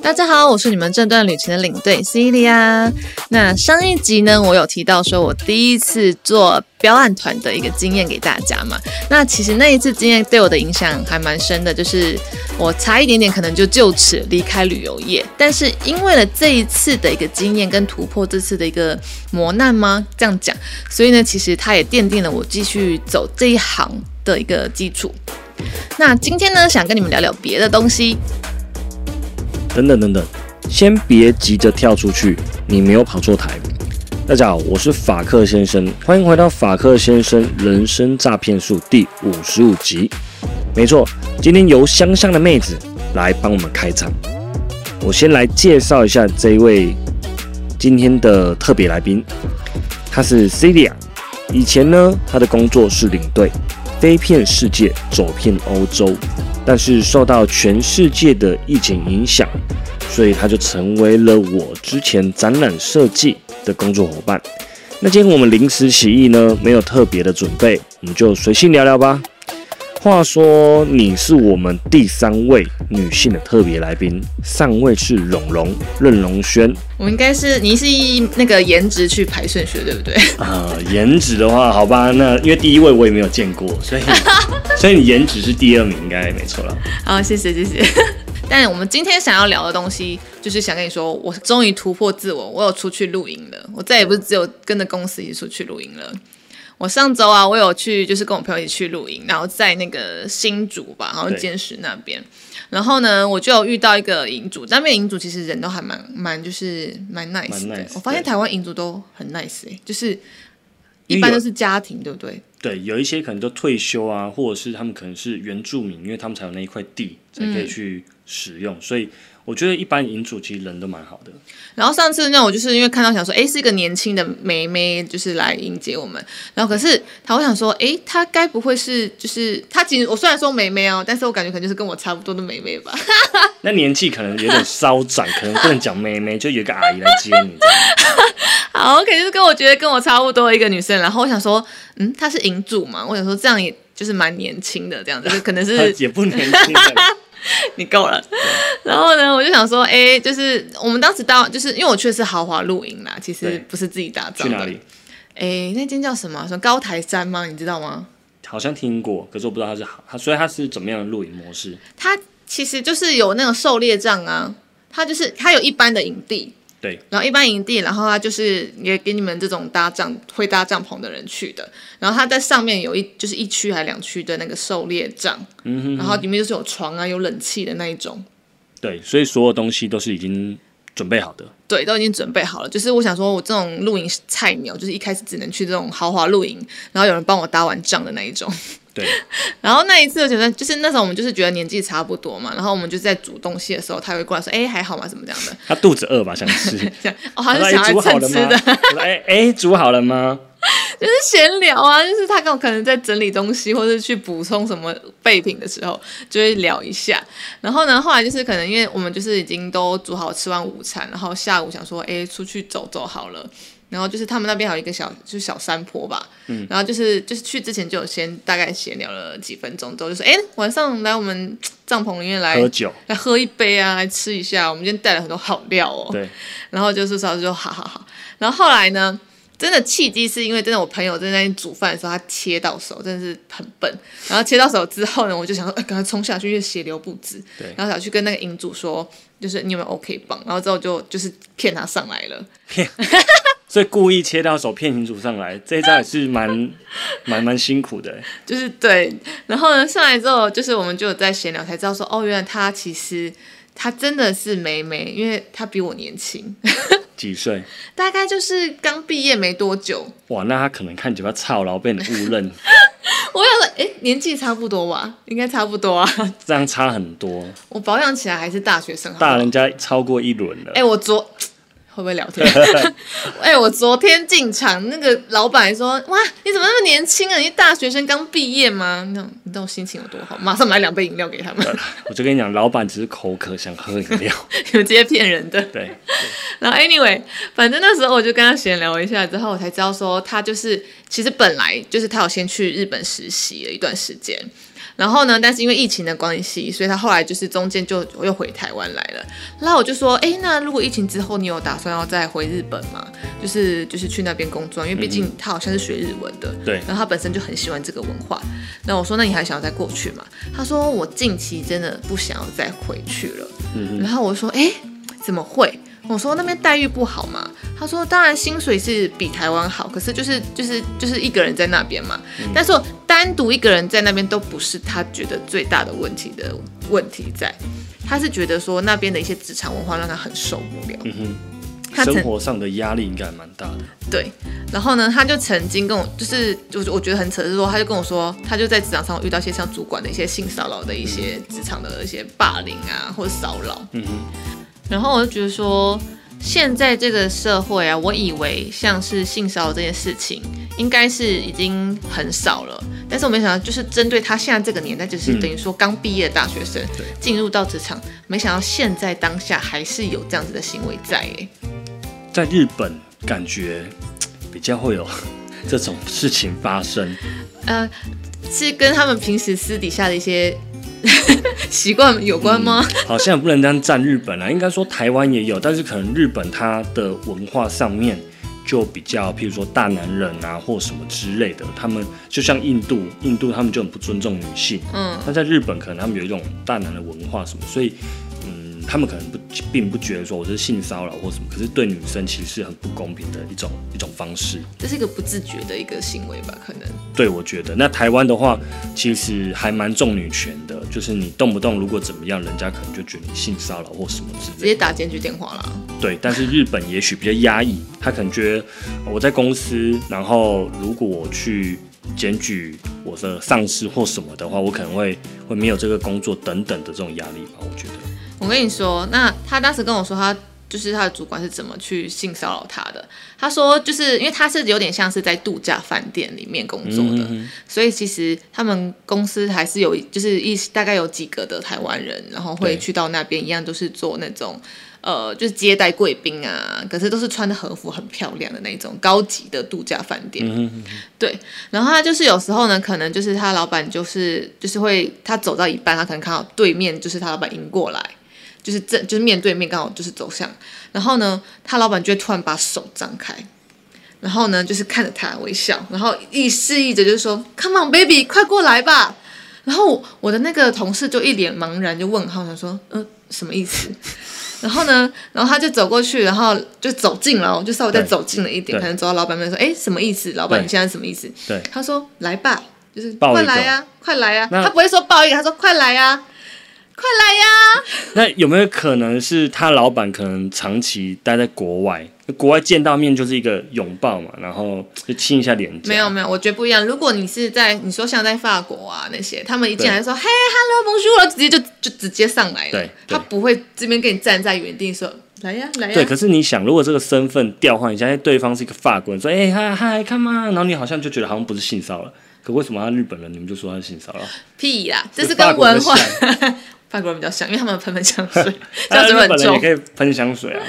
大家好，我是你们这段旅程的领队 Celia。那上一集呢，我有提到说我第一次做标案团的一个经验给大家嘛。那其实那一次经验对我的影响还蛮深的，就是我差一点点可能就就此离开旅游业。但是因为了这一次的一个经验跟突破，这次的一个磨难吗？这样讲，所以呢，其实它也奠定了我继续走这一行的一个基础。那今天呢，想跟你们聊聊别的东西。等等等等，先别急着跳出去，你没有跑错台。大家好，我是法克先生，欢迎回到法克先生人生诈骗术第五十五集。没错，今天由香香的妹子来帮我们开场。我先来介绍一下这一位今天的特别来宾，她是 Celia。以前呢，她的工作是领队，飞遍世界，走遍欧洲。但是受到全世界的疫情影响，所以他就成为了我之前展览设计的工作伙伴。那今天我们临时起意呢，没有特别的准备，我们就随性聊聊吧。话说你是我们第三位女性的特别来宾，上位是蓉蓉任蓉萱。我应该是你是以那个颜值去排顺序，对不对？啊，颜值的话，好吧，那因为第一位我也没有见过，所以 所以你颜值是第二名，应该没错了。好，谢谢谢谢。但我们今天想要聊的东西，就是想跟你说，我终于突破自我，我有出去露营了，我再也不是只有跟着公司一起出去露营了。我上周啊，我有去，就是跟我朋友一起去露营，然后在那个新竹吧，然后坚石那边，然后呢，我就有遇到一个营主，那边营主其实人都还蛮蛮，就是蛮 nice 的。我发现台湾营主都很 nice，哎，就是一般都是家庭，对不对？对，有一些可能都退休啊，或者是他们可能是原住民，因为他们才有那一块地才可以去使用，所以。我觉得一般银主其实人都蛮好的。然后上次那我就是因为看到想说，哎，是一个年轻的妹妹，就是来迎接我们。然后可是她我想说，哎，她该不会是就是她其实我虽然说妹妹哦，但是我感觉可能就是跟我差不多的妹妹吧。那年纪可能有点稍长，可能不能讲妹妹，就有一个阿姨来接你。好，OK，就是跟我觉得跟我差不多一个女生。然后我想说，嗯，她是银主嘛？我想说这样也就是蛮年轻的，这样子可能是 也不年轻。你够了，然后呢，我就想说，哎，就是我们当时到，就是因为我去的是豪华露营啦，其实不是自己打造的。去哪里？哎，那间叫什么？什么高台山吗？你知道吗？好像听过，可是我不知道它是好，它所以它是怎么样的露营模式？它其实就是有那种狩猎帐啊，它就是它有一般的营地。对，然后一般营地，然后他就是也给你们这种搭帐会搭帐篷的人去的。然后他在上面有一就是一区还两区的那个狩猎帐，嗯哼，然后里面就是有床啊，有冷气的那一种。对，所以所有东西都是已经准备好的。对，都已经准备好了。就是我想说，我这种露营菜鸟，就是一开始只能去这种豪华露营，然后有人帮我搭完帐的那一种。对，然后那一次我觉得，就是那时候我们就是觉得年纪差不多嘛，然后我们就在煮东西的时候，他会过来说：“哎，还好吗？怎么这样的？”他肚子饿吧，想吃。这样哦，他是想来蹭吃的。哎哎，煮好了吗？就是闲聊啊，就是他跟我可能在整理东西，或者去补充什么备品的时候，就会聊一下。然后呢，后来就是可能因为我们就是已经都煮好吃完午餐，然后下午想说：“哎，出去走走好了。”然后就是他们那边还有一个小，就是小山坡吧。嗯。然后就是就是去之前就有先大概闲聊了几分钟，之后就说：“哎，晚上来我们帐篷里面来喝酒，来喝一杯啊，来吃一下。我们今天带了很多好料哦。”对。然后就是说就好好好。然后后来呢，真的契机是因为真的我朋友在那煮饭的时候，他切到手，真的是很笨。然后切到手之后呢，我就想说，赶快冲下去，因为血流不止。对。然后想去跟那个营主说，就是你有没有 OK 棒？然后之后就就是骗他上来了。骗。所以故意切到手骗群主上来，这一招也是蛮 蛮蛮辛苦的。就是对，然后呢上来之后，就是我们就有在闲聊，才知道说哦，原来他其实他真的是美美，因为他比我年轻。几岁？大概就是刚毕业没多久。哇，那他可能看起来操劳，被你误认。我想说，哎，年纪差不多吧，应该差不多啊。这样差很多。我保养起来还是大学生，大人家超过一轮了。哎，我昨。会不会聊天？哎，我昨天进场，那个老板说：“哇，你怎么那么年轻啊？你大学生刚毕业吗？”那你知道我心情有多好？马上买两杯饮料给他们。我就跟你讲，老板只是口渴，想喝饮料，有这些骗人的。对。然后，anyway，反正那时候我就跟他闲聊一下，之后我才知道说，他就是其实本来就是他有先去日本实习了一段时间。然后呢，但是因为疫情的关系，所以他后来就是中间就又回台湾来了。然后我就说，哎，那如果疫情之后你有打算要再回日本吗？就是就是去那边工作，因为毕竟他好像是学日文的，对然后他本身就很喜欢这个文化。那我说，那你还想要再过去吗？他说，我近期真的不想要再回去了。嗯然后我说，哎，怎么会？我说那边待遇不好嘛？他说当然薪水是比台湾好，可是就是就是就是一个人在那边嘛。但是我单独一个人在那边都不是他觉得最大的问题的问题在，他是觉得说那边的一些职场文化让他很受不了。嗯生活上的压力应该还蛮大的。对，然后呢，他就曾经跟我，就是就是我觉得很扯，是说他就跟我说，他就在职场上遇到一些像主管的一些性骚扰的一些职场的一些霸凌啊，或者骚扰。嗯哼，然后我就觉得说，现在这个社会啊，我以为像是性骚扰这件事情，应该是已经很少了。但是我没想到，就是针对他现在这个年代，就是嗯等于说刚毕业的大学生对进入到职场，没想到现在当下还是有这样子的行为在哎。在日本感觉比较会有这种事情发生。呃，是跟他们平时私底下的一些 习惯有关吗？好像不能这样站日本啊，应该说台湾也有，但是可能日本它的文化上面就比较，譬如说大男人啊或什么之类的，他们就像印度，印度他们就很不尊重女性，嗯，那在日本可能他们有一种大男的文化什么，所以嗯，他们可能不并不觉得说我是性骚扰或什么，可是对女生其实是很不公平的一种一种方式。这是一个不自觉的一个行为吧？可能。对，我觉得那台湾的话，其实还蛮重女权的，就是你动不动如果怎么样，人家可能就觉得你性骚扰或什么之直类的。接打检举电话啦。对，但是日本也许比较压抑，他可能觉得我在公司，然后如果我去检举我的上司或什么的话，我可能会会没有这个工作等等的这种压力吧，我觉得。我跟你说，那他当时跟我说他。就是他的主管是怎么去性骚扰他的？他说，就是因为他是有点像是在度假饭店里面工作的，嗯所以其实他们公司还是有，就是一大概有几个的台湾人，然后会去到那边，一样都是做那种呃，就是接待贵宾啊，可是都是穿的和服很漂亮的那种高级的度假饭店。嗯对，然后他就是有时候呢，可能就是他老板就是就是会他走到一半，他可能看到对面就是他老板迎过来，就是正就是面对面刚好就是走向，然后呢，他老板就会突然把手张开。然后呢，就是看着他微笑，然后意示意着就是说，Come on, baby，快过来吧。然后我我的那个同事就一脸茫然，就问号，想说，嗯、什么意思？然后呢，然后他就走过去，然后就走近了哦，就稍微再走近了一点，对可能走到老板面前说，哎，什么意思？老板，你现在什么意思？对他说，来吧，就是快来呀、快来呀、那他不会说抱一个，他说快来呀、快来呀、那有没有可能是他老板可能长期待在国外，国外见到面就是一个拥抱嘛，然后就亲一下脸颊？没有没有，我觉得不一样。如果你是在你说像在法国啊那些，他们一进来说嘿，hello，bonjour，直接就就直接上来了，对对他不会这边跟你站在原地说来呀来呀。对，可是你想，如果这个身份调换一下，哎，对方是一个法国人，说，哎嗨嗨，看嘛，然后你好像就觉得好像不是性骚扰，可为什么他日本人你们就说他是性骚扰？屁啦，这是法跟文化。法国人比较像，因为他们喷喷香水，香水很重。本也可以喷香水啊。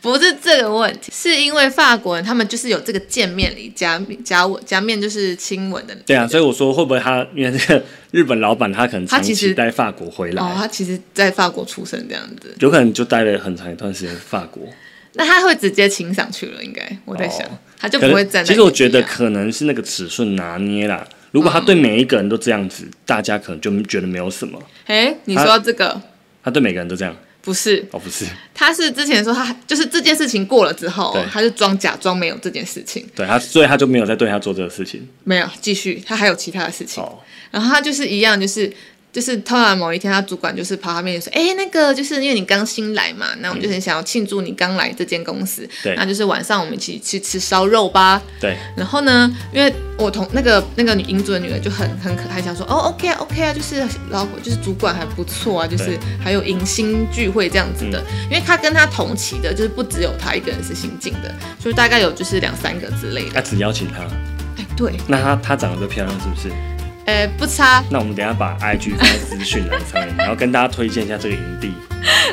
不是这个问题，是因为法国人他们就是有这个见面礼加加吻加面就是亲吻的。对啊，所以我说会不会他因为这个日本老板他可能他其实期待法国回来，哦，他其实在法国出生这样子，有可能就待了很长一段时间法国。那他会直接亲上去了，应该我在想，哦他就不会站在。其实我觉得可能是那个尺寸拿捏啦。如果他对每一个人都这样子，大家可能就觉得没有什么。哎，你说这个？他对每个人都这样，不是，哦，不是，他是之前说他就是这件事情过了之后，他就装假装没有这件事情，对他，所以他就没有再对他做这个事情。没有继续，他还有其他的事情。哦，然后他就是一样，就是就是突然某一天，他主管就是跑他面前说：“哎，那个就是因为你刚新来嘛，那我们就很想要庆祝你刚来这间公司，对那就是晚上我们一起去吃烧肉吧。”对，然后呢，因为我同那个那个女银主的女儿就很很可爱，想说哦，OK 啊，OK 啊，就是老婆就是主管还不错啊，就是还有迎新聚会这样子的。因为他跟他同期的，就是不只有他一个人是新进的，就是大概有就是两三个之类的。他只邀请他，哎，对，那他他长得都漂亮，是不是？哎，不差，那我们等一下把 IG 放在资讯栏上面，然后跟大家推荐一下这个营地。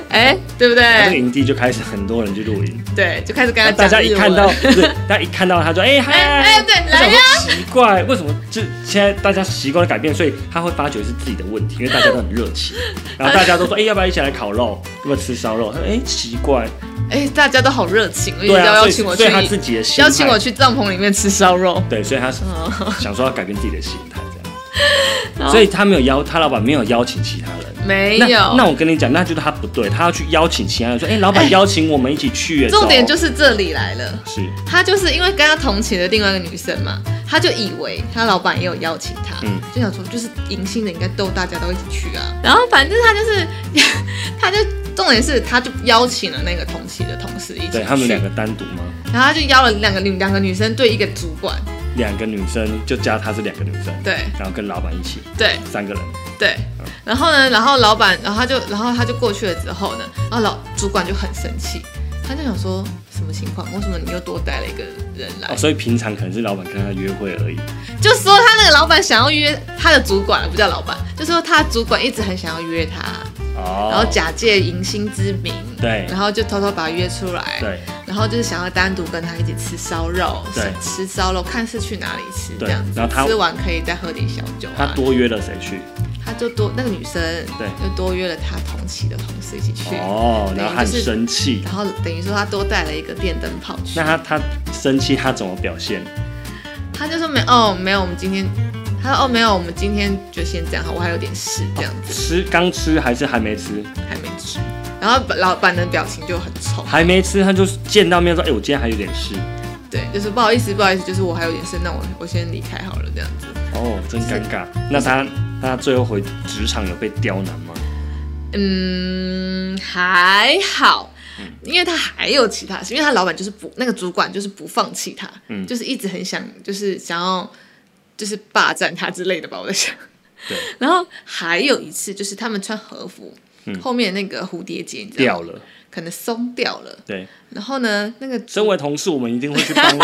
哎，对不那这个？营地就开始很多人去露营，对，就开始跟他大讲日文家一看到，不是，大家一看到他就哎嗨哎哎，对，来呀说，奇怪，为什么就现在大家习惯的改变，所以他会发觉是自己的问题，因为大家都很热情，然后大家都说，哎、要不要一起来烤肉？要不要吃烧肉？他说，哎、奇怪，哎，大家都好热情，对啊，所以要邀请我去所以，他自己的心邀请我，去帐篷里面吃烧肉。对，所以他哦想说要改变自己的心态，所以他没有邀，他老板没有邀请其他人。没有，那我跟你讲，那就是他不对，他要去邀请其他人，说，哎、老板邀请我们一起去耶，重点就是这里来了。是他就是因为跟他同寝的另外一个女生嘛，他就以为他老板也有邀请他，嗯就想说就是迎新的应该逗大家都一起去啊。然后反正他就是，他就重点是他就邀请了那个同期的同事一起去，对他们两个单独吗？然后他就邀了两个女两个女生对一个主管，两个女生就加她是两个女生，对然后跟老板一起对三个人，对，然后呢，然后老板，然后他就然后他就过去了之后呢，然后老主管就很生气，他就想说什么情况？为什么你又多带了一个人来？哦，所以平常可能是老板跟他约会而已。就说他那个老板想要约他的主管，不叫老板，就说他主管一直很想要约他，哦，然后假借迎新之名，对然后就偷偷把他约出来，对然后就是想要单独跟他一起吃烧肉，对吃烧肉，看是去哪里吃这样子，然后他吃完可以再喝点小酒他啊，多约了谁去？他就多那个女生，对就多约了他同期的同事一起去，哦，然后他很就是生气。然后等于说他多带了一个电灯泡去，那他他生气，他怎么表现？他就说没哦没有，我们今天。他说：“哦，没有，我们今天就先这样，好，我还有点事，这样子、吃刚吃还是还没吃？还没吃。”然后老板的表情就很丑，还没吃，他就见到面说：“哎、我今天还有点事。对，就是不好意思，不好意思，就是我还有点事，那我我先离开好了，这样子。”哦，真尴尬。那他那他最后回职场有被刁难吗？嗯，还好，因为他还有其他事，因为他老板就是不那个主管就是不放弃他，嗯就是一直很想就是想要就是霸占他之类的吧，我在想。对，然后还有一次就是他们穿和服，嗯后面那个蝴蝶结你知道，掉了。可能松掉了，对，然后呢那个身为同事，我们一定会去帮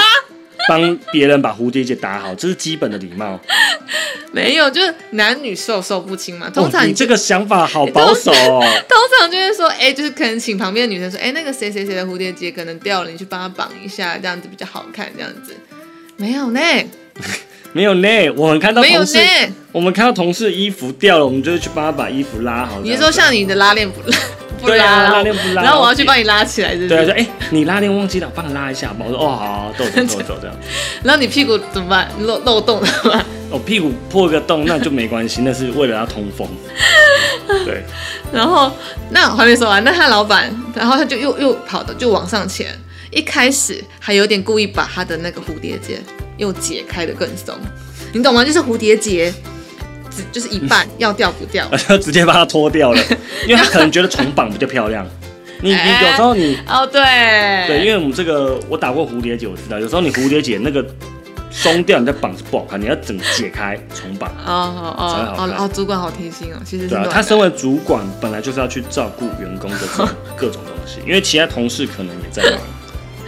帮别人把蝴蝶结打好，这是基本的礼貌。没有，就是男女授受不亲嘛，通常哦、你这个想法好保守哦。通常就是说，哎、就是可能请旁边的女生说，哎、那个谁谁谁的蝴蝶结可能掉了，你去帮他绑一下，这样子比较好看，这样子。没有呢，没有呢，我们看到没有同事，呢。我们看到同事的衣服掉了，我们就会去帮他把衣服拉好。你是说像你的拉链不拉 不对啊拉，拉链不拉然后我要去帮你拉起来，对啊，是？说哎、你拉链忘记了，我帮你拉一下吧。我说哦，好好，走走走走这样。然后你屁股怎么办？漏漏洞了吗？我、哦屁股破个洞那就没关系，那是为了要通风。对，然后那我还没说完，那他老板，然后他就又又跑的就往上前，一开始还有点故意把他的那个蝴蝶结又解开的更松，你懂吗？就是蝴蝶结只就是一半要掉不掉。我 就直接把它脱掉了，因为他可能觉得重绑比较漂亮。你你哎有时候你哦，对，对，因为我们这个我打过蝴蝶结，我知道，有时候你蝴蝶结那个松掉，你再绑是不好看，你要整解开重绑。哦哦才好看哦哦哦，主管好贴心哦，其实是对啊，他身为主管，本来就是要去照顾员工的各种东西，因为其他同事可能也在忙。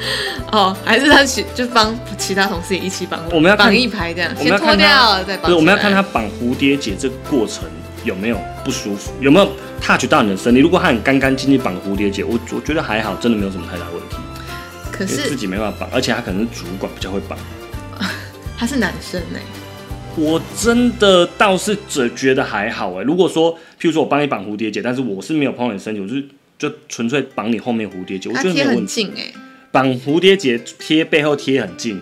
哦，还是他其就帮其他同事也一起绑，我们要看绑一排这样，先脱掉再绑起来。不是，我们要看他绑蝴蝶结这个过程有没有不舒服，有没有 touch 到你的身体。如果他很干干净净绑蝴蝶结，我我觉得还好，真的没有什么太大问题。可是自己没办法绑，而且他可能是主管比较会绑。他是男生呢，我真的倒是只觉得还好哎。如果说，譬如说我帮你绑蝴蝶结，但是我是没有碰到你身体，我就是就纯粹绑你后面蝴蝶结，我觉得没有问题。近哎，绑蝴蝶结贴背后贴很近，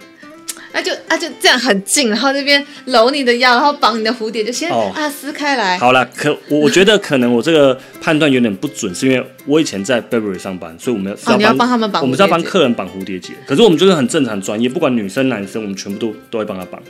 那就啊就这样很近，然后这边搂你的腰，然后绑你的蝴蝶，就先哦啊撕开来。好了，可我我觉得可能我这个判断有点不准，是因为我以前在 Burberry 上班，所以我们要哦，你要帮帮他们绑我们是要帮客人绑蝴蝶结，可是我们就是很正常专业，不管女生男生，我们全部都都会帮他绑。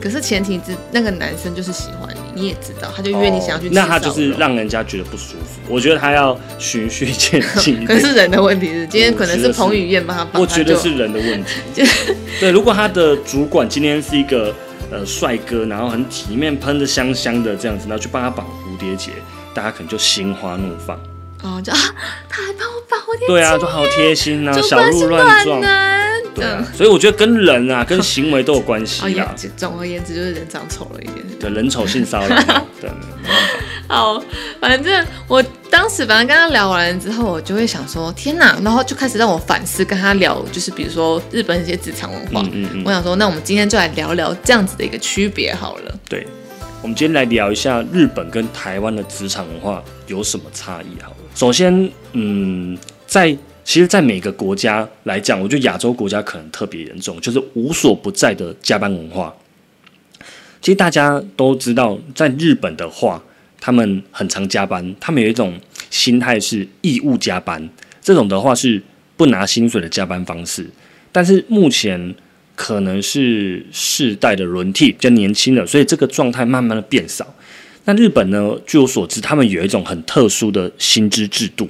可是前提之那个男生就是喜欢你，你也知道，他就约你想要去哦那他就是让人家觉得不舒服。我觉得他要循序渐进 可。是人的问题是，今天可能是彭于晏帮他绑，我觉得是人的问题。对，如果他的主管今天是一个呃帅哥，然后很体面，喷的香香的这样子，然后去帮他绑蝴蝶结，大家可能就心花怒放。哦，就 啊，他还帮我绑蝴蝶结，对啊，就好贴心啊，小鹿乱撞对所以我觉得跟人啊，跟行为都有关 哦，系也啦。总而言之就是人长丑了一点。对，人丑性骚扰嘛，对，没办法。好，反正我当时反正跟他聊完之后，我就会想说，天哪！然后就开始让我反思，跟他聊，就是比如说日本一些职场文化。嗯嗯嗯我想说，那我们今天就来聊聊这样子的一个区别好了。对，我们今天来聊一下日本跟台湾的职场文化有什么差异。好了，首先，嗯，在其实，在每个国家来讲，我觉得亚洲国家可能特别严重，就是无所不在的加班文化。其实大家都知道，在日本的话，他们很常加班，他们有一种心态是义务加班，这种的话是不拿薪水的加班方式。但是目前可能是世代的轮替，比较年轻了，所以这个状态慢慢的变少。那日本呢？据我所知，他们有一种很特殊的薪资制度，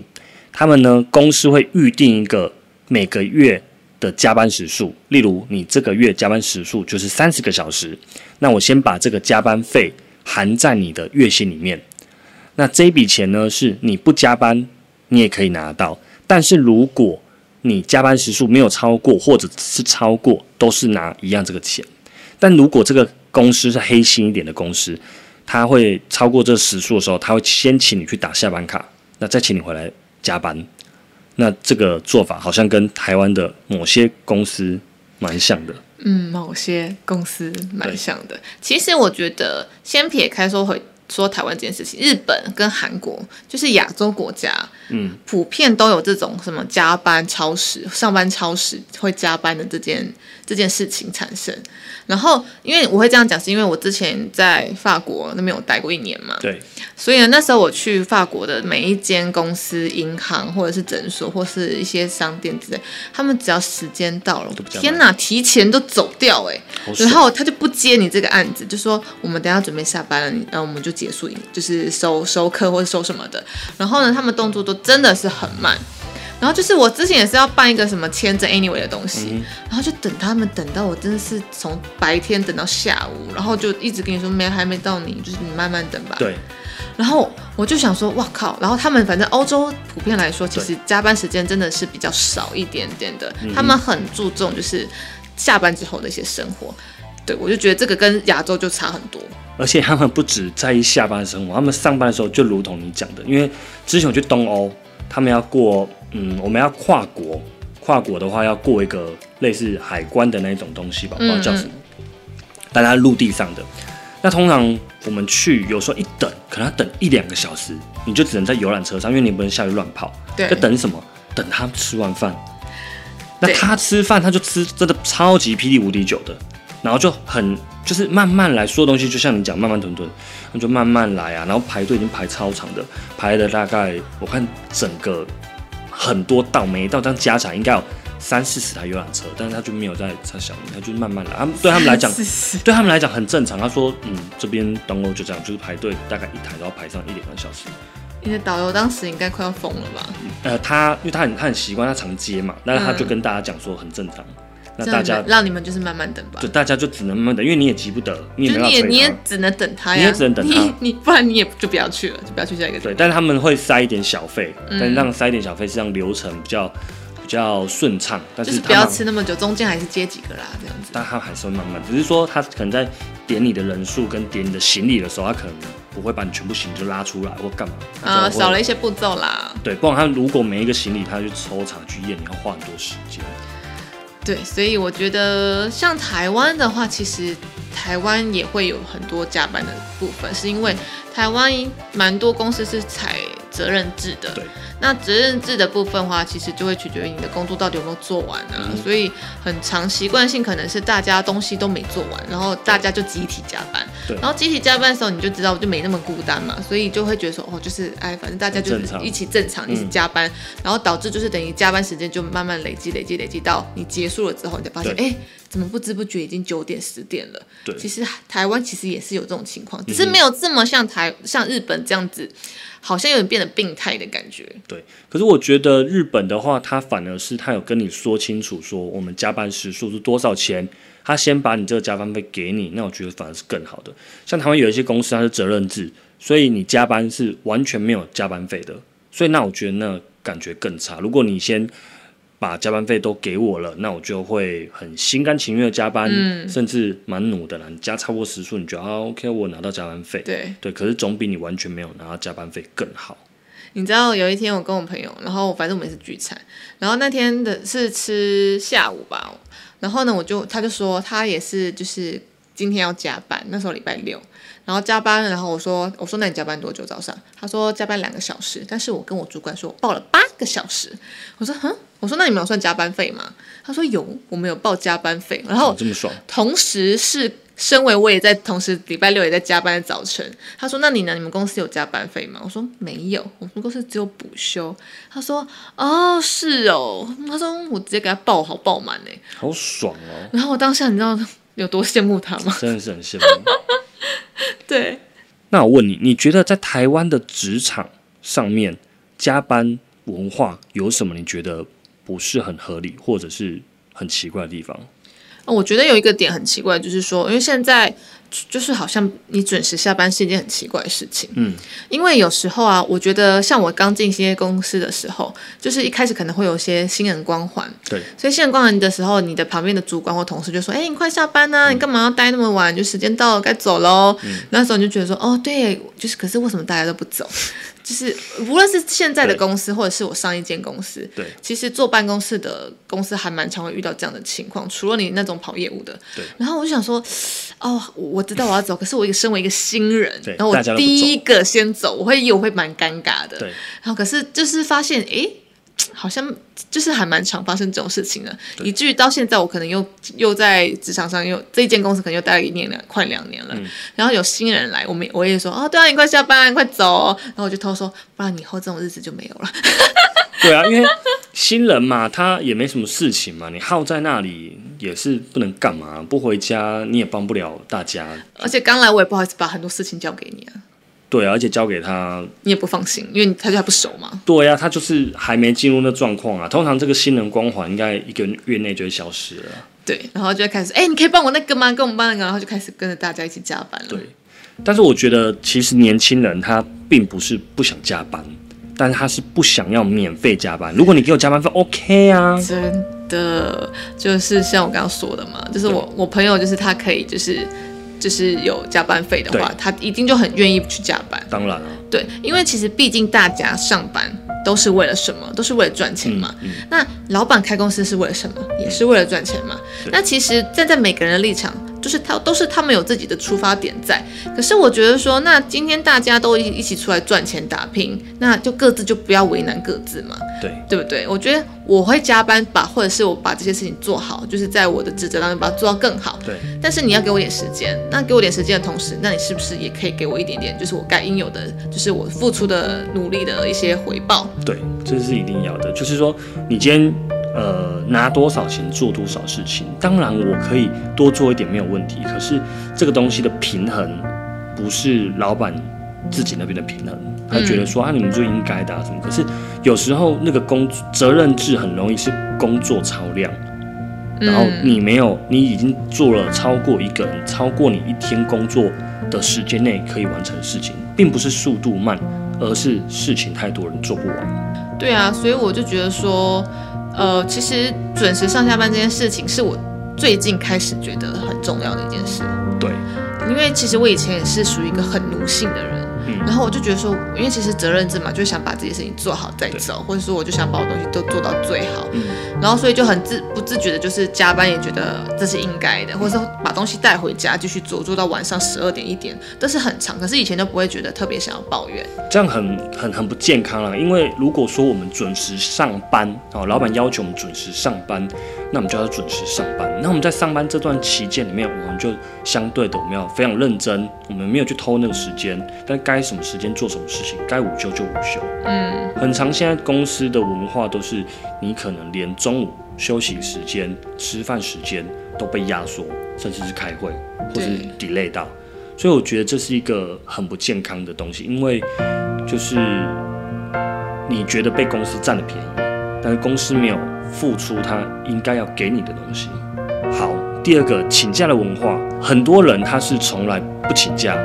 他们呢公司会预定一个每个月的加班时数，例如你这个月加班时数就是三十个小时，那我先把这个加班费含在你的月薪里面。那这一笔钱呢，是你不加班你也可以拿到，但是如果你加班时数没有超过，或者是超过，都是拿一样这个钱。但如果这个公司是黑心一点的公司，他会超过这时数的时候，他会先请你去打下班卡，那再请你回来加班。那这个做法好像跟台湾的某些公司蛮像的。嗯，某些公司蛮像的。其实我觉得，先撇开说回说台湾这件事情，日本跟韩国就是亚洲国家，嗯，普遍都有这种什么加班超时、上班超时会加班的这件这件事情产生。然后，因为我会这样讲，是因为我之前在法国那边有待过一年嘛，对，所以呢，那时候我去法国的每一间公司、银行或者是诊所或是一些商店之类，他们只要时间到了天哪，提前都走掉哎、然后他就不接你这个案子，就说我们等下准备下班了，你然后我们就结束，就是收收课或者收什么的。然后呢，他们动作都真的是很慢。然后就是我之前也是要办一个什么签证 anyway 的东西，然后就等他们等到我真的是从白天等到下午，然后就一直跟你说没还没到你，就是你慢慢等吧。对，然后我就想说，哇靠！然后他们反正欧洲普遍来说，其实加班时间真的是比较少一点点的，嗯他们很注重就是下班之后的一些生活。对我就觉得这个跟亚洲就差很多。而且他们不止在意下班的生活，他们上班的时候就如同你讲的，因为之前我去东欧，他们要过，嗯，我们要跨国，跨国的话要过一个类似海关的那种东西吧，不知道叫什么，但它陆地上的。那通常我们去，有时候一等，可能要等一两个小时，你就只能在游览车上，因为你不能下去乱跑。对在等什么？等他吃完饭。那他吃饭，他就吃真的超级霹雳无敌久的，然后就很就是慢慢来，所有东西就像你讲，慢慢吞吞，那就慢慢来啊。然后排队已经排超长的，排了大概我看整个很多道，每一道这样加起来应该有三四十台游览车，但是他就没有在他小他就慢慢来。他们对他们来讲，对他们来讲很正常。他说，嗯，这边东欧就这样，就是排队大概一台都要排上一两个小时。你的导游当时应该快要疯了吧？呃，他因为他很他很习惯，他常接嘛，但是他就跟大家讲说很正常。那大家让你们就是慢慢等吧就。大家就只能慢慢等，因为你也急不得，你也你也没办法你也只能等他呀，你也只能等他你你不然你也就不要去了，就不要去下一个地对，但是他们会塞一点小费，嗯但是让塞一点小费是让流程比较比较顺畅，但就是是不要吃那么久，中间还是接几个啦，这样子。但他还是会慢慢，只是说他可能在点你的人数跟点你的行李的时候，他可能不会把你全部行李就拉出来或干嘛，啊，少了一些步骤啦。对，不然他如果每一个行李他去抽查去验，你要花很多时间。对，所以我觉得像台湾的话，其实台湾也会有很多加班的部分，是因为台湾蛮多公司是采责任制的。对。那责任制的部分的话，其实就会取决于你的工作到底有没有做完啊，嗯所以很长习惯性可能是大家东西都没做完，然后大家就集体加班，对。然后集体加班的时候你就知道就没那么孤单嘛，所以就会觉得说哦，就是哎，反正大家就是一起正常一起嗯加班，然后导致就是等于加班时间就慢慢累积累积累积到你结束了之后，你才发现哎，怎么不知不觉已经九点十点了？对。其实台湾其实也是有这种情况，只是没有这么像台像日本这样子，好像有点变得病态的感觉。对，可是我觉得日本的话，他反而是他有跟你说清楚，说我们加班时数是多少钱，他先把你这个加班费给你，那我觉得反而是更好的。像台湾有一些公司它是责任制，所以你加班是完全没有加班费的，所以那我觉得那感觉更差。如果你先把加班费都给我了，那我就会很心甘情愿的加班，嗯甚至蛮努的啦。你加超过时数，你觉得啊 OK，我拿到加班费，对，对，可是总比你完全没有拿到加班费更好。你知道有一天我跟我朋友，然后反正我们也是聚餐，然后那天的是吃下午吧，然后呢我就他就说他也是就是今天要加班，那时候礼拜六，然后加班，然后我说我说那你加班多久？早上？他说加班两个小时，但是我跟我主管说我报了八个小时，我说哼，我说那你们有算加班费吗？他说有，我们有报加班费，然后这么爽，同时是身为我也在同时礼拜六也在加班的早晨，他说那你呢？你们公司有加班费吗？我说没有，我们公司只有补休。他说哦是哦，他说我直接给他报好报满呢。好爽哦！然后我当下你知道有多羡慕他吗？真的是很羡慕。对，那我问你，你觉得在台湾的职场上面加班文化有什么？你觉得不是很合理，或者是很奇怪的地方？我觉得有一个点很奇怪，就是说，因为现在就是好像你准时下班是一件很奇怪的事情。嗯，因为有时候啊，我觉得像我刚进新些公司的时候，就是一开始可能会有些新人光环。对，所以新人光环的时候，你的旁边的主管或同事就说：“哎，你快下班呢，你干嘛要待那么晚？就时间到了，该走喽。”那时候你就觉得说：“哦，对，就是可是为什么大家都不走？”就是无论是现在的公司，或者是我上一间公司，对，其实坐办公室的公司还蛮常会遇到这样的情况。除了你那种跑业务的，对。然后我就想说，哦，我知道我要走，可是我一个身为一个新人，然后我第一个先走，我会我会蛮尴尬的，对。然后可是就是发现，哎。好像就是还蛮常发生这种事情的，以至于到现在我可能又又在职场上又这一间公司可能又待了一年两快两年了，然后有新人来，我们我也说哦，对啊，你快下班，快走，然后我就偷说，不然以后这种日子就没有了。对啊，因为新人嘛，他也没什么事情嘛，你耗在那里也是不能干嘛，不回家你也帮不了大家，而且刚来我也不好意思把很多事情交给你啊。对，而且交给他，你也不放心，因为他就还不熟嘛。对呀，他就是还没进入那状况啊。通常这个新人光环应该一个月内就会消失了。对，然后就会开始，哎，你可以帮我那个吗？跟我们帮那个，然后就开始跟着大家一起加班了。对，但是我觉得其实年轻人他并不是不想加班，但是他是不想要免费加班。如果你给我加班费，OK 啊。真的，就是像我刚刚说的嘛，就是我我朋友就是他可以就是。就是有加班费的话，他一定就很愿意去加班。当然了，对，因为其实毕竟大家上班都是为了什么？都是为了赚钱嘛。那老板开公司是为了什么？也是为了赚钱嘛。那其实站在每个人的立场。就是他都是他们有自己的出发点在，可是我觉得说，那今天大家都一一起出来赚钱打拼，那就各自就不要为难各自嘛，对对不对？我觉得我会加班把，或者是我把这些事情做好，就是在我的职责当中把它做到更好。对，但是你要给我点时间，那给我点时间的同时，那你是不是也可以给我一点点，就是我该应有的，就是我付出的努力的一些回报？对，这是一定要的。就是说，你今天。呃，拿多少钱做多少事情，当然我可以多做一点没有问题。可是这个东西的平衡，不是老板自己那边的平衡，他觉得说啊，你们就应该的什么。可是有时候那个工责任制很容易是工作超量，然后你没有，你已经做了超过一个人，超过你一天工作的时间内可以完成的事情，并不是速度慢，而是事情太多人做不完。对啊，所以我就觉得说。呃，其实准时上下班这件事情是我最近开始觉得很重要的一件事。对，因为其实我以前也是属于一个很奴性的人。然后我就觉得说，因为其实责任制嘛，就想把这些事情做好再走，或者说我就想把我东西都做到最好。然后所以就很自不自觉的，就是加班也觉得这是应该的，或者说把东西带回家继续做，做到晚上十二点一点都是很长。可是以前都不会觉得特别想要抱怨，这样很很很不健康了。因为如果说我们准时上班哦，老板要求我们准时上班。那我们就要准时上班。那我们在上班这段期间里面，我们就相对的我们要非常认真，我们没有去偷那个时间，但该什么时间做什么事情，该午休就午休。嗯，很长。现在公司的文化都是，你可能连中午休息时间、吃饭时间都被压缩，甚至是开会或是 delay 到。所以我觉得这是一个很不健康的东西，因为就是你觉得被公司占了便宜，但是公司没有。付出他应该要给你的东西。好，第二个请假的文化，很多人他是从来不请假，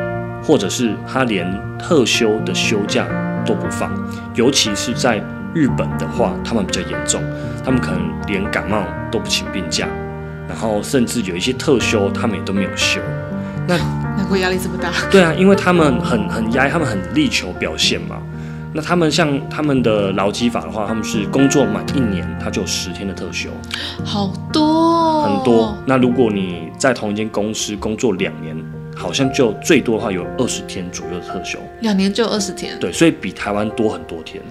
或者是他连特休的休假都不放。尤其是在日本的话，他们比较严重，他们可能连感冒都不请病假，然后甚至有一些特休他们也都没有休。那难怪压力这么大。对啊，因为他们很很压，他们很力求表现嘛。那他们像他们的劳基法的话，他们是工作满一年，他就有十天的特休，好多哦很多。那如果你在同一间公司工作两年，好像就最多的话有二十天左右的特休。两年就二十天，对，所以比台湾多很多天。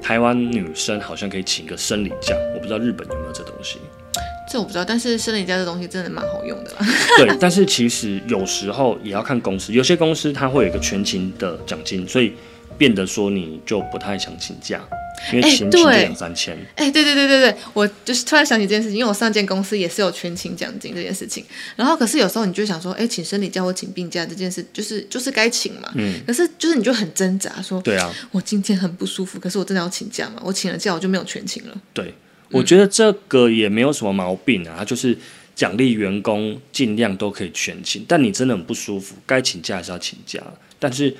台湾女生好像可以请个生理假，我不知道日本有没有这东西。这我不知道。但是生理假这东西真的蛮好用的啦。对，但是其实有时候也要看公司，有些公司它会有一个全勤的奖金，所以变得说你就不太想请假，因为哎请请两三千。哎、对对对对对，我就是突然想起这件事情，因为我上间公司也是有全勤奖金这件事情，然后可是有时候你就想说，哎，请生理假或请病假这件事，就是就是该请嘛，嗯，可是就是你就很挣扎，说对啊，我今天很不舒服，可是我真的要请假嘛？我请了假我就没有全勤了。对，我觉得这个也没有什么毛病啊，它就是奖励员工尽量都可以全勤，但你真的很不舒服，该请假还是要请假。但是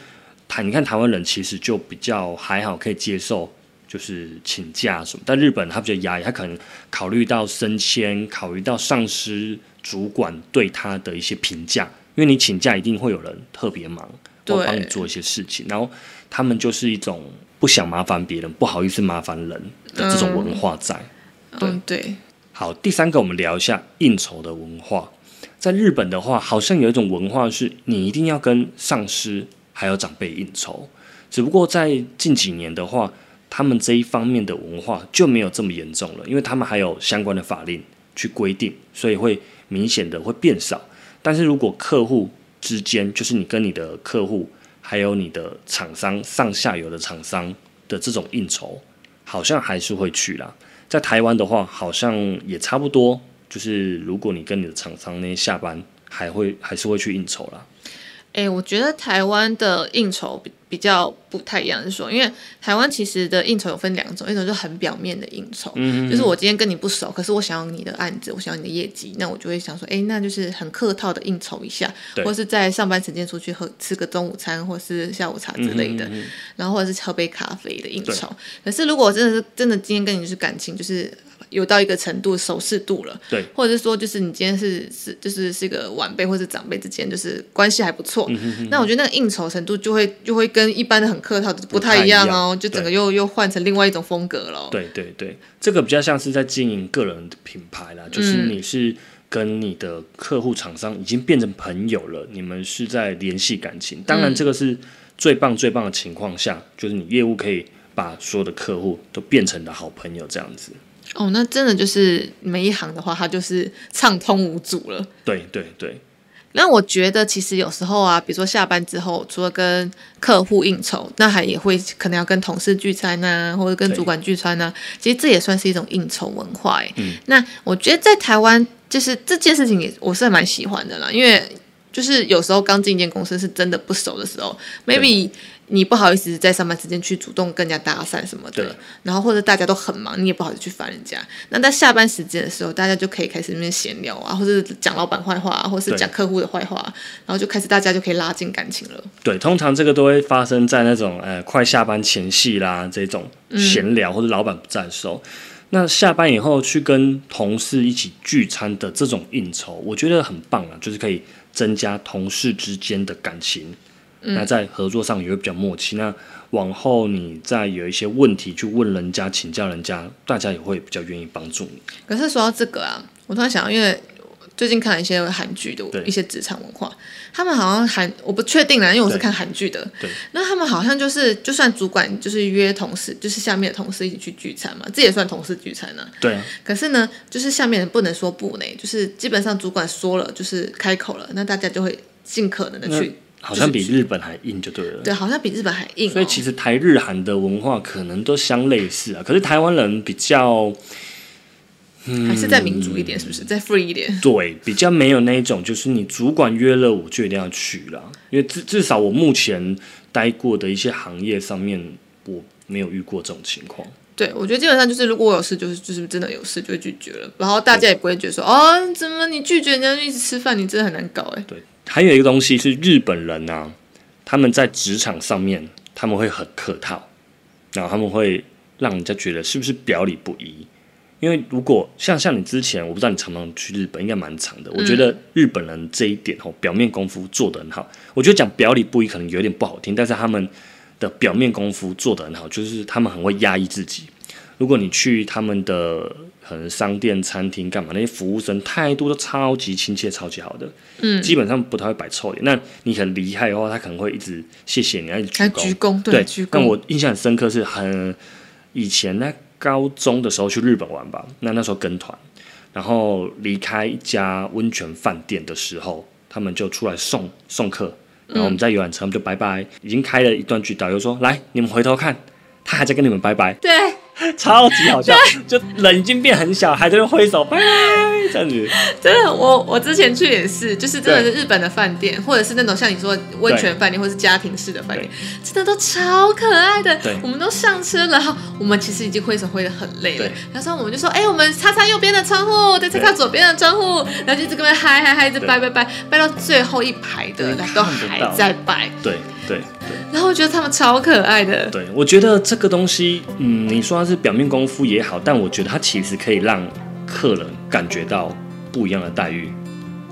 台，你看台湾人其实就比较还好，可以接受就是请假什么，但日本他比较压抑，他可能考虑到升迁，考虑到上司主管对他的一些评价，因为你请假一定会有人特别忙，或对帮你做一些事情，然后他们就是一种不想麻烦别人，不好意思麻烦人的这种文化在。对嗯，对，好，第三个我们聊一下应酬的文化。在日本的话，好像有一种文化是你一定要跟上司还有长辈应酬，只不过在近几年的话，他们这一方面的文化就没有这么严重了，因为他们还有相关的法令去规定，所以会明显的会变少。但是如果客户之间，就是你跟你的客户还有你的厂商上下游的厂商的这种应酬，好像还是会去啦。在台湾的话，好像也差不多，就是如果你跟你的厂商那些下班，还会还是会去应酬啦。哎，我觉得台湾的应酬比比较不太一样，是说，因为台湾其实的应酬有分两种，一种就是很表面的应酬，嗯就是我今天跟你不熟，可是我想要你的案子，我想要你的业绩，那我就会想说，哎，那就是很客套的应酬一下，对或是在上班时间出去喝吃个中午餐，或是下午茶之类的，然后或者是喝杯咖啡的应酬。可是如果我真的是真的今天跟你是感情，就是有到一个程度熟视度了，对，或者是说就是你今天是是就是是一个晚辈或是长辈之间，就是关系还不错，嗯那我觉得那个应酬程度就会就会跟一般的很客套的不太一样哦，就整个又又换成另外一种风格了。对对对，这个比较像是在经营个人的品牌啦，就是你是跟你的客户厂商已经变成朋友了，你们是在联系感情。当然，这个是最棒最棒的情况下，就是你业务可以把所有的客户都变成了好朋友这样子。哦，那真的就是每一行的话，它就是畅通无阻了。对对对，那我觉得其实有时候啊，比如说下班之后，除了跟客户应酬，那还也会可能要跟同事聚餐呐、或者跟主管聚餐呐、其实这也算是一种应酬文化哎。嗯那我觉得在台湾，就是这件事情也我是蛮喜欢的啦，因为就是有时候刚进一间公司是真的不熟的时候，maybe 你不好意思在上班时间去主动跟人家搭讪什么的，然后或者大家都很忙，你也不好意思去烦人家。那在下班时间的时候，大家就可以开始那边闲聊啊，或者是讲老板坏话啊，或是讲客户的坏话，然后就开始大家就可以拉近感情了。对，通常这个都会发生在那种呃快下班前夕啦，这种闲聊、或者老板不在的时候。那下班以后去跟同事一起聚餐的这种应酬，我觉得很棒啊，就是可以增加同事之间的感情。那在合作上也会比较默契。那往后你再有一些问题去问人家、请教人家，大家也会比较愿意帮助你。可是说到这个啊，我突然想到，因为最近看了一些韩剧的一些职场文化，他们好像韩我不确定啦，因为我是看韩剧的。对，那他们好像就是，就算主管就是约同事，就是下面的同事一起去聚餐嘛，这也算同事聚餐呢、对啊，可是呢，就是下面人不能说不呢，就是基本上主管说了，就是开口了，那大家就会尽可能的去，好像比日本还硬就对了。对，好像比日本还硬、哦。所以其实台日韩的文化可能都相类似啊，可是台湾人比较还是再民主一点，是不是？再 free 一点？对，比较没有那一种，就是你主管约了我就一定要去啦。因为至至少我目前待过的一些行业上面，我没有遇过这种情况。对，我觉得基本上就是，如果我有事，就是就是真的有事就会拒绝了，然后大家也不会觉得说，哦，怎么你拒绝人家一直吃饭，你真的很难搞哎。对，还有一个东西是日本人啊，他们在职场上面他们会很客套，然后他们会让人家觉得是不是表里不一。因为如果像像你之前，我不知道你常常去日本，应该蛮长的。我觉得日本人这一点哦，表面功夫做得很好。我觉得讲表里不一可能有点不好听，但是他们的表面功夫做得很好，就是他们很会压抑自己。如果你去他们的可能商店、餐厅干嘛，那些服务生态度都超级亲切、超级好的，嗯，基本上不太会摆臭脸。那你很厉害的话，他可能会一直谢谢你，一鞠躬。鞠躬，对，鞠躬。但我印象很深刻，是很以前在高中的时候去日本玩吧，那那时候跟团，然后离开一家温泉饭店的时候，他们就出来送送客，然后我们在游览车，我们就拜拜，已经开了一段距，导游说：“来，你们回头看，他还在跟你们拜拜。”对，超级好笑，就人已经变很小，还在那挥手拜拜这样子。真的，我我之前去也是，就是真的是日本的饭店，或者是那种像你说温泉饭店，或者是家庭式的饭店，真的都超可爱的。对，我们都上车了，然后我们其实已经挥手挥的很累了对，然后我们就说，哎、我们擦擦右边的窗户，再擦擦左边的窗户，然后就一直跟他嗨嗨嗨，一直拜拜拜，拜到最后一排的对都还在拜，对对对。然后我觉得他们超可爱的。对，我觉得这个东西，嗯，你说它是表面功夫也好，但我觉得它其实可以让客人感觉到不一样的待遇。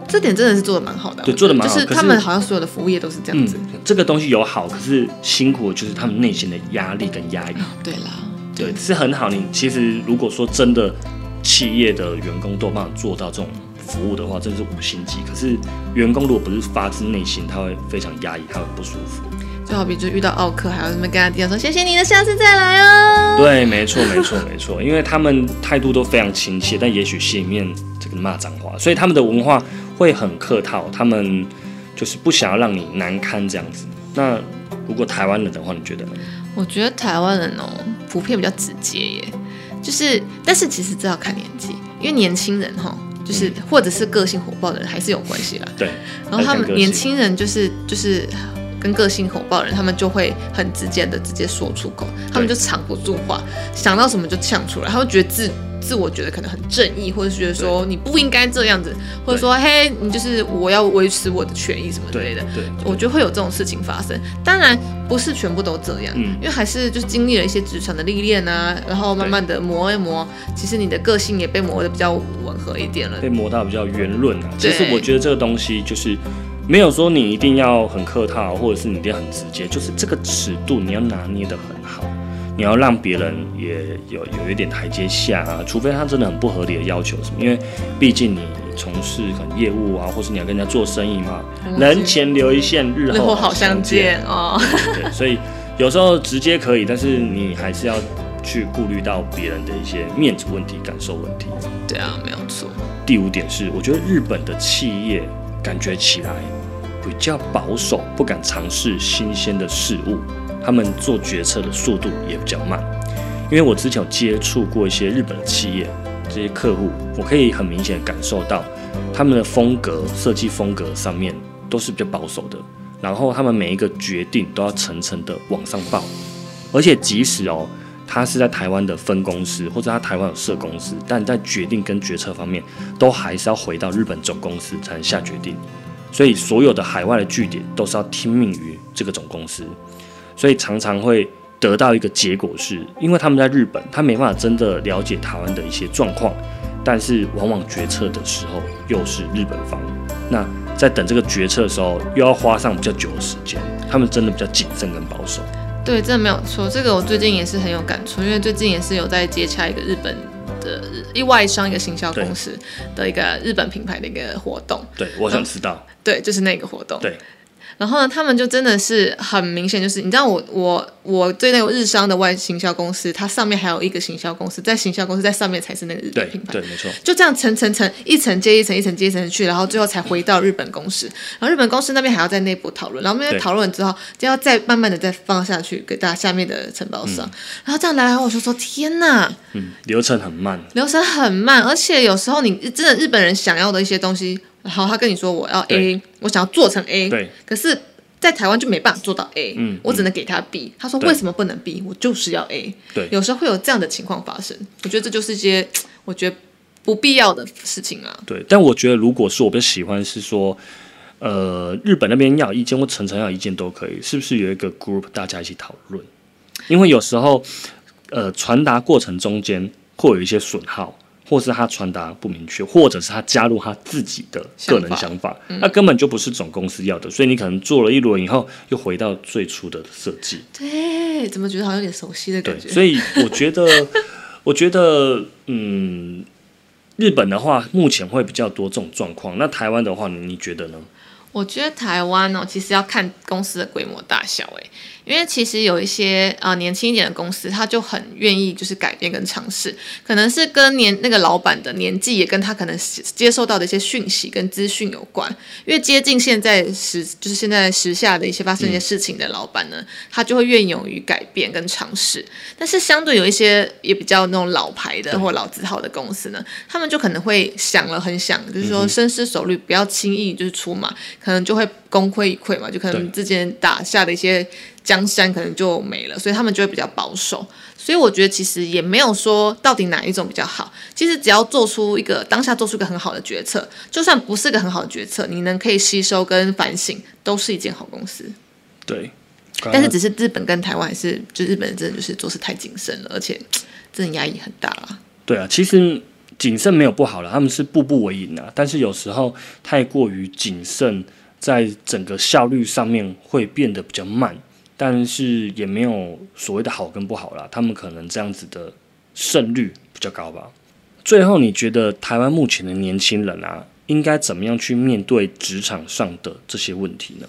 这点真的是做的蛮好的，对做的蛮好就是他们好像所有的服务业都是这样嗯子。，这个东西有好，可是辛苦的就是他们内心的压力跟压抑。对啦，对，是很好。你其实如果说真的企业的员工都有办法做到这种服务的话，真的是五星级。可是员工如果不是发自内心，他会非常压抑，他会不舒服。就好比就遇到奥克，还有什么跟他讲说谢谢你的，下次再来哦。对，没错，没错，没错，因为他们态度都非常亲切，但也许心里面这个骂脏话，所以他们的文化会很客套，他们就是不想要让你难堪这样子。那如果台湾人的话，你觉得呢？我觉得台湾人哦，普遍比较直接耶，就是，但是其实这要看年纪，因为年轻人哈，就是、或者是个性火爆的人还是有关系啦。对，然后他们年轻人就是就是跟个性火爆的人，他们就会很直接的直接说出口，他们就藏不住话，想到什么就呛出来，他会觉得自自我觉得可能很正义，或者是觉得说你不应该这样子，或者说嘿你就是我要维持我的权益什么之类的。对，我觉得会有这种事情发生，当然不是全部都这样，嗯因为还是就是经历了一些职场的历练啊，然后慢慢的磨一磨，其实你的个性也被磨得比较吻合一点了。被磨到比较圆润啊。其实我觉得这个东西就是没有说你一定要很客套，或者是你一定要很直接，就是这个尺度你要拿捏的很好。你要让别人也有有一点台阶下啊，除非他真的很不合理的要求什么，因为毕竟你从事可能业务啊，或是你要跟人家做生意嘛，人前留一线，日后好相见哦。对，所以有时候直接可以，但是你还是要去顾虑到别人的一些面子问题、感受问题。对啊，没有错。第五点是，我觉得日本的企业感觉起来比较保守，不敢尝试新鲜的事物，他们做决策的速度也比较慢。因为我之前有接触过一些日本的企业，这些客户，我可以很明显感受到他们的风格、设计风格上面都是比较保守的，然后他们每一个决定都要层层的往上报，而且即使哦。他是在台湾的分公司，或者他台湾有设公司，但在决定跟决策方面，都还是要回到日本总公司才能下决定。所以所有的海外的据点都是要听命于这个总公司，所以常常会得到一个结果是，因为他们在日本，他没办法真的了解台湾的一些状况，但是往往决策的时候又是日本方。那在等这个决策的时候，又要花上比较久的时间，他们真的比较谨慎跟保守。对，真的没有错。这个我最近也是很有感触，因为最近也是有在接洽一个日本的一外商一个行销公司的一个日本品牌的一个活动。对，我想知道。对，就是那个活动。对。然后呢，他们就真的是很明显，就是你知道我我我对那个日商的外行销公司，它上面还有一个行销公司，在行销公司在上面才是那个日对本品牌。对，没错。就这样层层层一层接一层，一层接一层去，然后最后才回到日本公司。然后日本公司那边还要在内部讨论，然后那边对讨论之后，就要再慢慢的再放下去给大家下面的承包商。然后这样来来我就说天哪，嗯，流程很慢。流程很慢，而且有时候你真的日本人想要的一些东西，然后他跟你说我要 A，我想要做成 A，对，可是。在台湾就没办法做到 A，嗯我只能给他 B。他说为什么不能 B？我就是要 A。对有时候会有这样的情况发生，我觉得这就是一些 我觉得不必要的事情啊。对，但我觉得如果是我比较喜欢是说，呃，日本那边要有意见或层层要有意见都可以，是不是有一个 group 大家一起讨论？因为有时候，呃，传达过程中间会有一些损耗，或是他传达不明确，或者是他加入他自己的个人想法，那根本就不是总公司要的。所以你可能做了一轮以后，又回到最初的设计。对，怎么觉得好像有点熟悉的感觉？所以我觉得，我觉得，嗯，日本的话目前会比较多这种状况。那台湾的话，你觉得呢？我觉得台湾哦，其实要看公司的规模大小，诶。因为其实有一些呃年轻一点的公司，他就很愿意就是改变跟尝试，可能是跟年那个老板的年纪，也跟他可能接受到的一些讯息跟资讯有关。因为接近现在时就是现在时下的一些发生一些事情的老板呢，他就会愿勇于改变跟尝试。但是相对有一些也比较那种老牌的或老字号的公司呢，他们就可能会想了很想，就是说深思熟虑，不要轻易就是出马，可能就会功亏一篑嘛，就可能之前打下的一些。江山可能就没了，所以他们就会比较保守。所以我觉得其实也没有说到底哪一种比较好。其实只要做出一个当下做出一个很好的决策，就算不是个很好的决策，你能可以吸收跟反省，都是一件好公司。对。但是只是日本跟台湾还是，就日本人真的就是做事太谨慎了，而且真的压力很大了。对啊，其实谨慎没有不好了，他们是步步为营啊。但是有时候太过于谨慎，在整个效率上面会变得比较慢。但是也没有所谓的好跟不好啦，他们可能这样子的胜率比较高吧。最后，你觉得台湾目前的年轻人啊，应该怎么样去面对职场上的这些问题呢？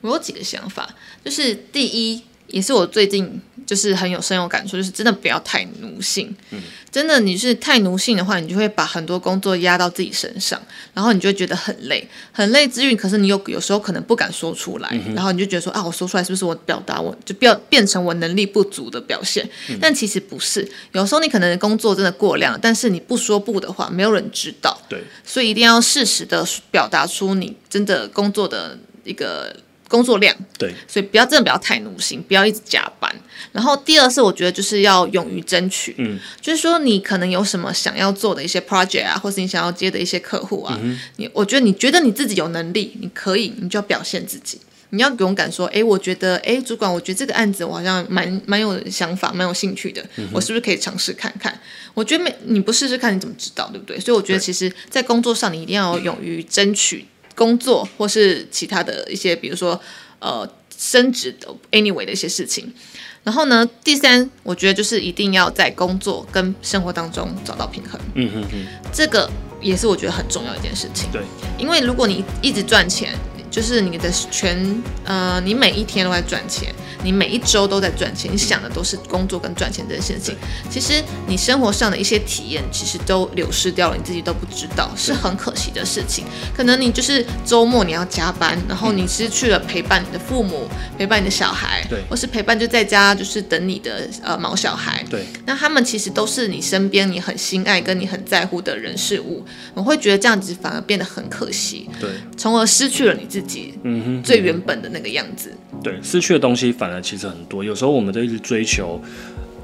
我有几个想法，就是第一。也是我最近就是很有深有感触，就是真的不要太奴性。嗯，真的你是太奴性的话，你就会把很多工作压到自己身上，然后你就会觉得很累，很累之余，可是你有有时候可能不敢说出来，然后你就觉得说啊，我说出来是不是我表达我就变变成我能力不足的表现？但其实不是，有时候你可能工作真的过量，但是你不说不的话，没有人知道。对，所以一定要适时的表达出你真的工作的一个。工作量对，所以不要真的不要太奴性，不要一直加班。然后第二是我觉得就是要勇于争取，嗯，就是说你可能有什么想要做的一些 project 啊，或是你想要接的一些客户啊，你我觉得你觉得你自己有能力，你可以，你就要表现自己，你要勇敢说，哎，我觉得，哎，主管，我觉得这个案子我好像蛮蛮有想法，蛮有兴趣的，我是不是可以尝试看看？我觉得没你不试试看你怎么知道，对不对？所以我觉得其实，在工作上你一定要勇于争取。工作或是其他的一些，比如说呃升职的 anyway 的一些事情。然后呢，第三，我觉得就是一定要在工作跟生活当中找到平衡。嗯嗯嗯，这个也是我觉得很重要一件事情。对，因为如果你一直赚钱。就是你的全呃，你每一天都在赚钱，你每一周都在赚钱，你想的都是工作跟赚钱这件事情。其实你生活上的一些体验，其实都流失掉了，你自己都不知道，是很可惜的事情。可能你就是周末你要加班，然后你失去了陪伴你的父母，陪伴你的小孩，对，或是陪伴就在家就是等你的呃毛小孩，对。那他们其实都是你身边你很心爱跟你很在乎的人事物，我会觉得这样子反而变得很可惜，对，从而失去了你自。自己嗯哼最原本的那个样子，对失去的东西反而其实很多。有时候我们都一直追求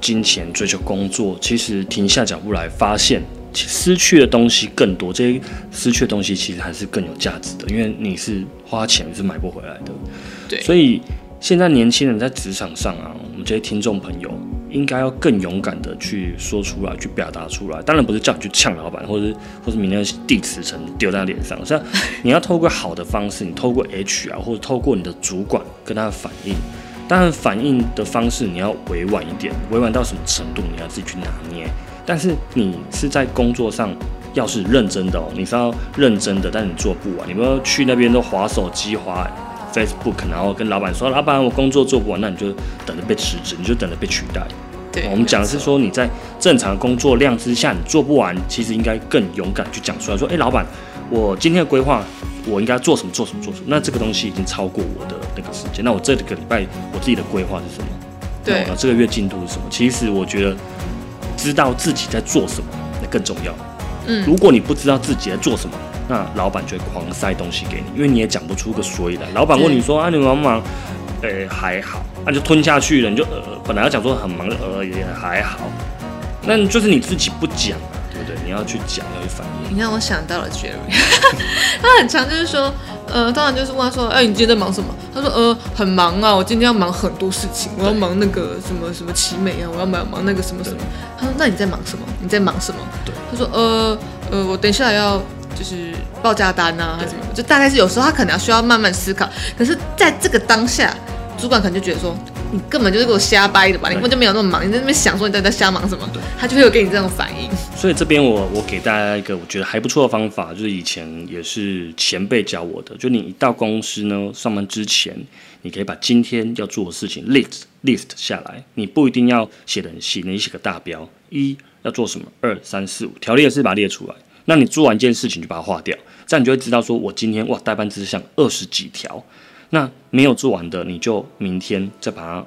金钱、追求工作，其实停下脚步来，发现失去的东西更多。这些失去的东西其实还是更有价值的，因为你是花钱是买不回来的。对，所以现在年轻人在职场上啊，我们这些听众朋友。应该要更勇敢的去说出来，去表达出来。当然不是叫你去呛老板，或者或者明天递辞呈丢在脸上。像你要透过好的方式，你透过 HR 或者透过你的主管跟他反映。当然反应的方式你要委婉一点，委婉到什么程度你要自己去拿捏。但是你是在工作上要是认真的哦，你是要认真的，但你做不完。你不要去那边都划手机划。Facebook，然后跟老板说：“老板，我工作做不完，那你就等着被辞职，你就等着被取代。”对，我们讲的是说你在正常工作量之下，你做不完，其实应该更勇敢去讲出来，说：“哎，老板，我今天的规划，我应该做什么？做什么？做什么？那这个东西已经超过我的那个时间。那我这个礼拜我自己的规划是什么？对，这个月进度是什么？其实我觉得知道自己在做什么，那更重要。嗯，如果你不知道自己在做什么。那老板就会狂塞东西给你，因为你也讲不出个所以然。老板问你说啊，你忙不忙？呃，还好，那就吞下去了。你就呃，本来要讲说很忙，呃，也还好。那就是你自己不讲对不对？你要去讲，要去反应。你让我想到了 Jerry，他很常就是说，呃，当然就是问他说，哎、你今天在忙什么？他说，呃，很忙啊，我今天要忙很多事情，我要忙那个什么什么奇美啊，我要忙忙那个什么什么。他说，那你在忙什么？你在忙什么？对他说，呃呃，我等一下要就是报价单啊，还是什么，就大概是有时候他可能要需要慢慢思考，可是在这个当下，主管可能就觉得说。你根本就是给我瞎掰的吧？你根本就没有那么忙，你在那边想说你到底在瞎忙什么？他就会有给你这种反应。所以这边我我给大家一个我觉得还不错的方法，就是以前也是前辈教我的，就你一到公司呢上班之前，你可以把今天要做的事情 list list 下来，你不一定要写的很细，你写个大标，一要做什么，二三四五条列式把它列出来。那你做完一件事情就把它划掉，这样你就会知道说我今天哇代办事项二十几条，那没有做完的你就明天再把它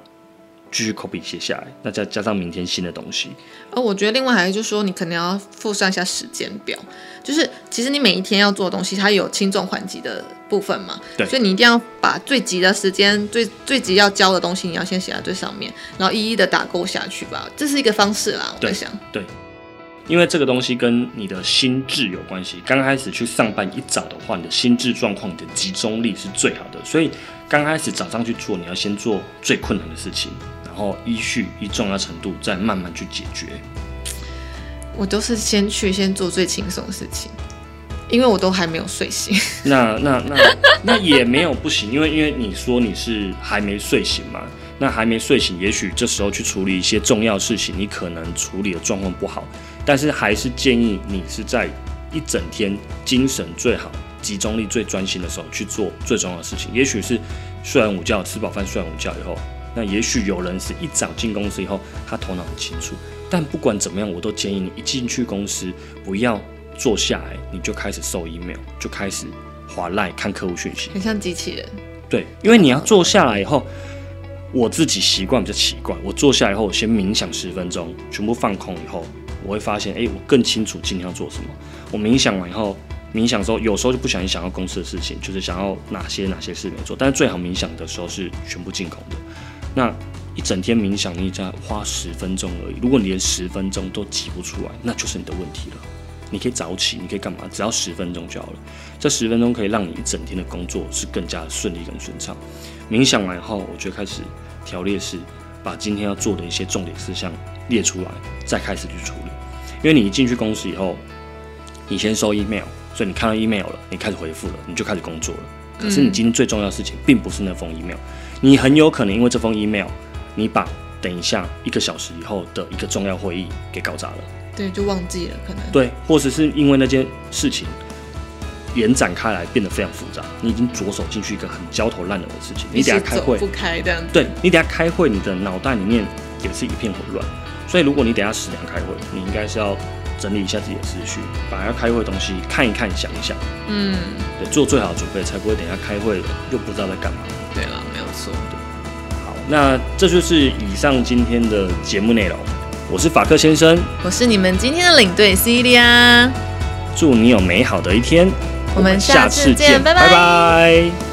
继续 copy 写下来，那再加上明天新的东西。呃我觉得另外还是就是说，你可能要附上一下时间表，就是其实你每一天要做的东西，它有轻重缓急的部分嘛，对所以你一定要把最急的时间、最最急要交的东西，你要先写在最上面，然后一一的打勾下去吧，这是一个方式啦，我在想对想。因为这个东西跟你的心智有关系。刚开始去上班一早的话，你的心智状况、你的集中力是最好的。所以刚开始早上去做，你要先做最困难的事情，然后依序依重要程度再慢慢去解决。我都是先去先做最轻松的事情，因为我都还没有睡醒。那那那那也没有不行，因为因为你说你是还没睡醒嘛，那还没睡醒，也许这时候去处理一些重要事情，你可能处理的状况不好，但是还是建议你是在一整天精神最好、集中力最专心的时候去做最重要的事情。也许是睡完午觉、吃饱饭、睡完午觉以后，那也许有人是一早进公司以后，他头脑很清楚。但不管怎么样，我都建议你一进去公司，不要坐下来你就开始收 email，就开始划赖看客户讯息。很像机器人。对，因为你要坐下来以后，我自己习惯比较奇怪。我坐下来以后，我先冥想十分钟，全部放空以后，我会发现，哎、我更清楚今天要做什么。我冥想完以后，冥想的时候，有时候就不小心想到公司的事情，就是想要哪些哪些事没做。但是最好冥想的时候是全部进空的。那一整天冥想，你只要花十分钟而已。如果你连十分钟都挤不出来，那就是你的问题了。你可以早起，你可以干嘛？只要十分钟就好了。这十分钟可以让你一整天的工作是更加顺利、跟顺畅。冥想完以后，我就开始条列式，把今天要做的一些重点事项列出来，再开始去处理。因为你一进去公司以后，你先收 email，所以你看到 email 了，你开始回复了，你就开始工作了。可是你今天最重要的事情，并不是那封 email，你很有可能因为这封 email，你把等一下一个小时以后的一个重要会议给搞砸了。对，就忘记了可能。对，或者是因为那件事情延展开来变得非常复杂，你已经着手进去一个很焦头烂额的事情，你等下开会不，开这样子。对你等下开会，你的脑袋里面也是一片混乱。所以如果你等下十点开会，你应该是要整理一下自己的思绪，把要开会的东西看一看、想一想，嗯，对，做最好的准备，才不会等下开会又不知道在干嘛。对了，没有错。好，那这就是以上今天的节目内容。我是法克先生，我是你们今天的领队 Celia，祝你有美好的一天。我们下次见拜拜拜拜